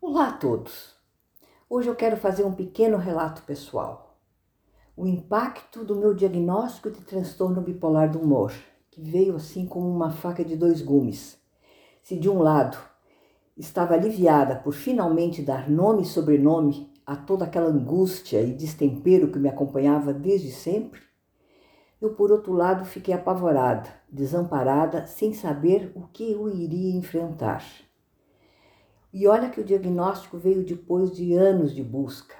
Olá a todos! Hoje eu quero fazer um pequeno relato pessoal. O impacto do meu diagnóstico de transtorno bipolar do humor, que veio assim como uma faca de dois gumes. Se de um lado estava aliviada por finalmente dar nome e sobrenome a toda aquela angústia e destempero que me acompanhava desde sempre, eu por outro lado fiquei apavorada, desamparada, sem saber o que eu iria enfrentar. E olha que o diagnóstico veio depois de anos de busca.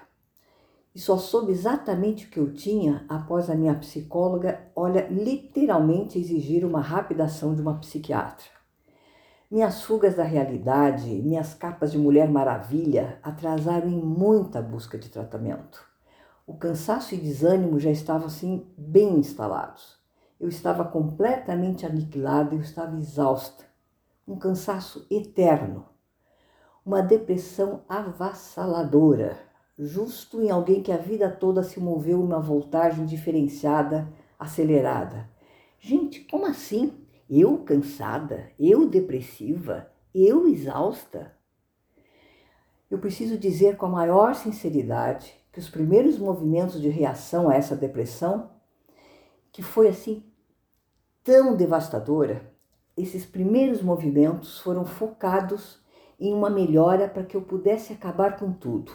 E só soube exatamente o que eu tinha após a minha psicóloga, olha, literalmente exigir uma rápida ação de uma psiquiatra. Minhas fugas da realidade, minhas capas de Mulher Maravilha atrasaram em muita busca de tratamento. O cansaço e desânimo já estavam assim bem instalados. Eu estava completamente aniquilada, eu estava exausta. Um cansaço eterno uma depressão avassaladora, justo em alguém que a vida toda se moveu em uma voltagem diferenciada, acelerada. Gente, como assim? Eu cansada? Eu depressiva? Eu exausta? Eu preciso dizer com a maior sinceridade que os primeiros movimentos de reação a essa depressão, que foi assim tão devastadora, esses primeiros movimentos foram focados em uma melhora para que eu pudesse acabar com tudo.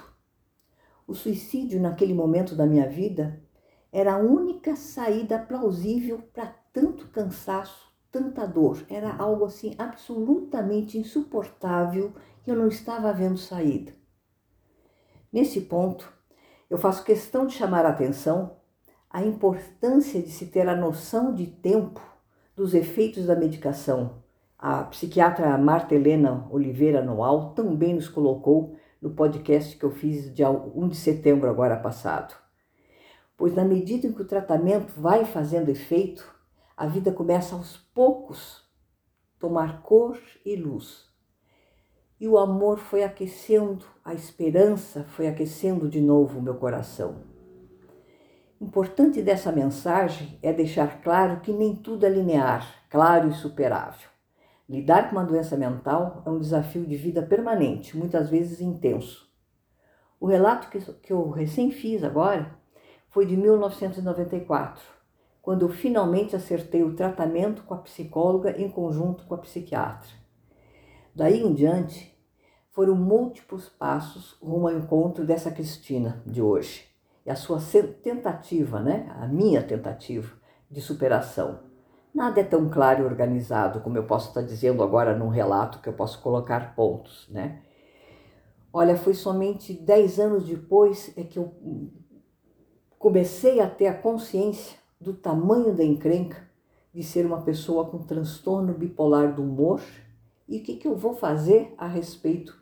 O suicídio, naquele momento da minha vida, era a única saída plausível para tanto cansaço, tanta dor. Era algo assim absolutamente insuportável e eu não estava vendo saída. Nesse ponto, eu faço questão de chamar a atenção a importância de se ter a noção de tempo dos efeitos da medicação a psiquiatra Marta Helena Oliveira Noal também nos colocou no podcast que eu fiz dia 1 de setembro agora passado. Pois na medida em que o tratamento vai fazendo efeito, a vida começa aos poucos tomar cor e luz. E o amor foi aquecendo, a esperança foi aquecendo de novo o meu coração. Importante dessa mensagem é deixar claro que nem tudo é linear, claro e superável. Lidar com uma doença mental é um desafio de vida permanente, muitas vezes intenso. O relato que, eu recém fiz agora foi de 1994, quando eu finalmente acertei o tratamento com a psicóloga em conjunto com a psiquiatra. Daí em diante, foram múltiplos passos rumo ao encontro dessa Cristina de hoje e a sua tentativa, né, a minha tentativa de superação. Nada é tão claro e organizado como eu posso estar dizendo agora num relato que eu posso colocar pontos, né? Olha, foi somente dez anos depois é que eu comecei a ter a consciência do tamanho da encrenca de ser uma pessoa com transtorno bipolar do humor e o que, que eu vou fazer a respeito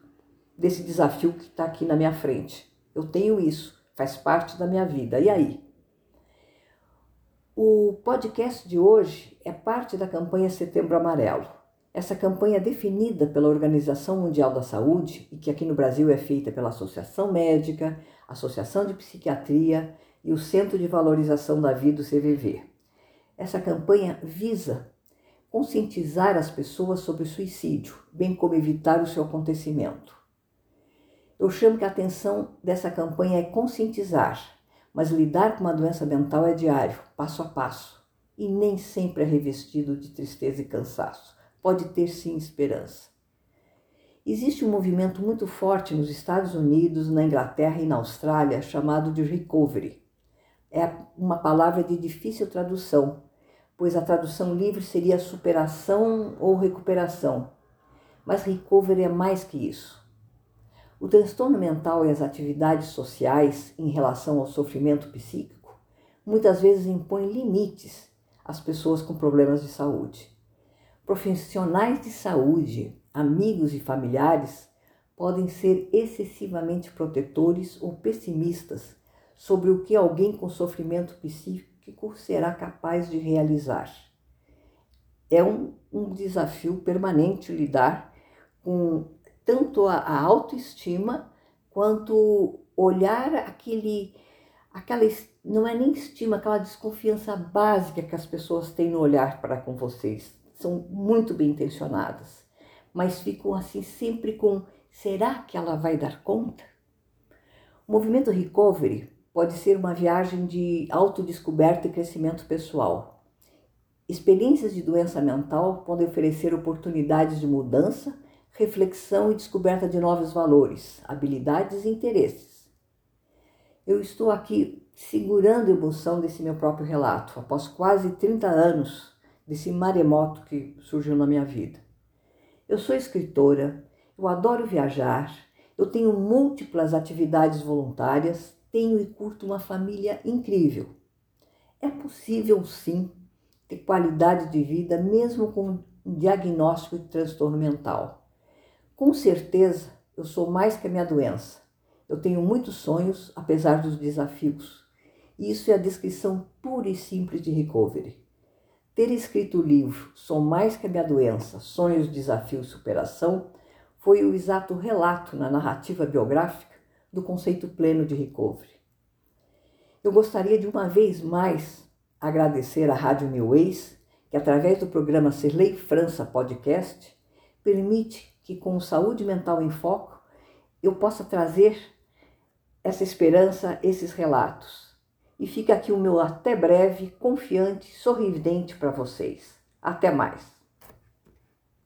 desse desafio que está aqui na minha frente. Eu tenho isso, faz parte da minha vida. E aí? O podcast de hoje é parte da campanha Setembro Amarelo. Essa campanha é definida pela Organização Mundial da Saúde e que aqui no Brasil é feita pela Associação Médica, Associação de Psiquiatria e o Centro de Valorização da Vida, o CVV. Essa campanha visa conscientizar as pessoas sobre o suicídio, bem como evitar o seu acontecimento. Eu chamo que a atenção dessa campanha é conscientizar, mas lidar com uma doença mental é diário, passo a passo, e nem sempre é revestido de tristeza e cansaço. Pode ter sim esperança. Existe um movimento muito forte nos Estados Unidos, na Inglaterra e na Austrália chamado de recovery. É uma palavra de difícil tradução, pois a tradução livre seria superação ou recuperação. Mas recovery é mais que isso. O transtorno mental e as atividades sociais em relação ao sofrimento psíquico muitas vezes impõem limites às pessoas com problemas de saúde. Profissionais de saúde, amigos e familiares podem ser excessivamente protetores ou pessimistas sobre o que alguém com sofrimento psíquico será capaz de realizar. É um, um desafio permanente lidar com tanto a, a autoestima quanto olhar aquele aquela não é nem estima, aquela desconfiança básica que as pessoas têm no olhar para com vocês. São muito bem intencionadas, mas ficam assim sempre com Será que ela vai dar conta? O movimento Recovery pode ser uma viagem de autodescoberta e crescimento pessoal. Experiências de doença mental podem oferecer oportunidades de mudança, reflexão e descoberta de novos valores, habilidades e interesses. Eu estou aqui segurando a emoção desse meu próprio relato, após quase 30 anos desse maremoto que surgiu na minha vida. Eu sou escritora, eu adoro viajar, eu tenho múltiplas atividades voluntárias, tenho e curto uma família incrível. É possível sim ter qualidade de vida mesmo com um diagnóstico de transtorno mental. Com certeza, eu sou mais que a minha doença. Eu tenho muitos sonhos, apesar dos desafios. Isso é a descrição pura e simples de recovery. Ter escrito o livro Sou Mais que a Minha Doença, Sonhos, Desafios e Superação foi o exato relato na narrativa biográfica do conceito pleno de recovery. Eu gostaria de uma vez mais agradecer à Rádio New Ways, que através do programa Serlei França Podcast permite que com Saúde Mental em Foco eu possa trazer essa esperança, esses relatos. E fica aqui o meu até breve, confiante, sorridente para vocês. Até mais!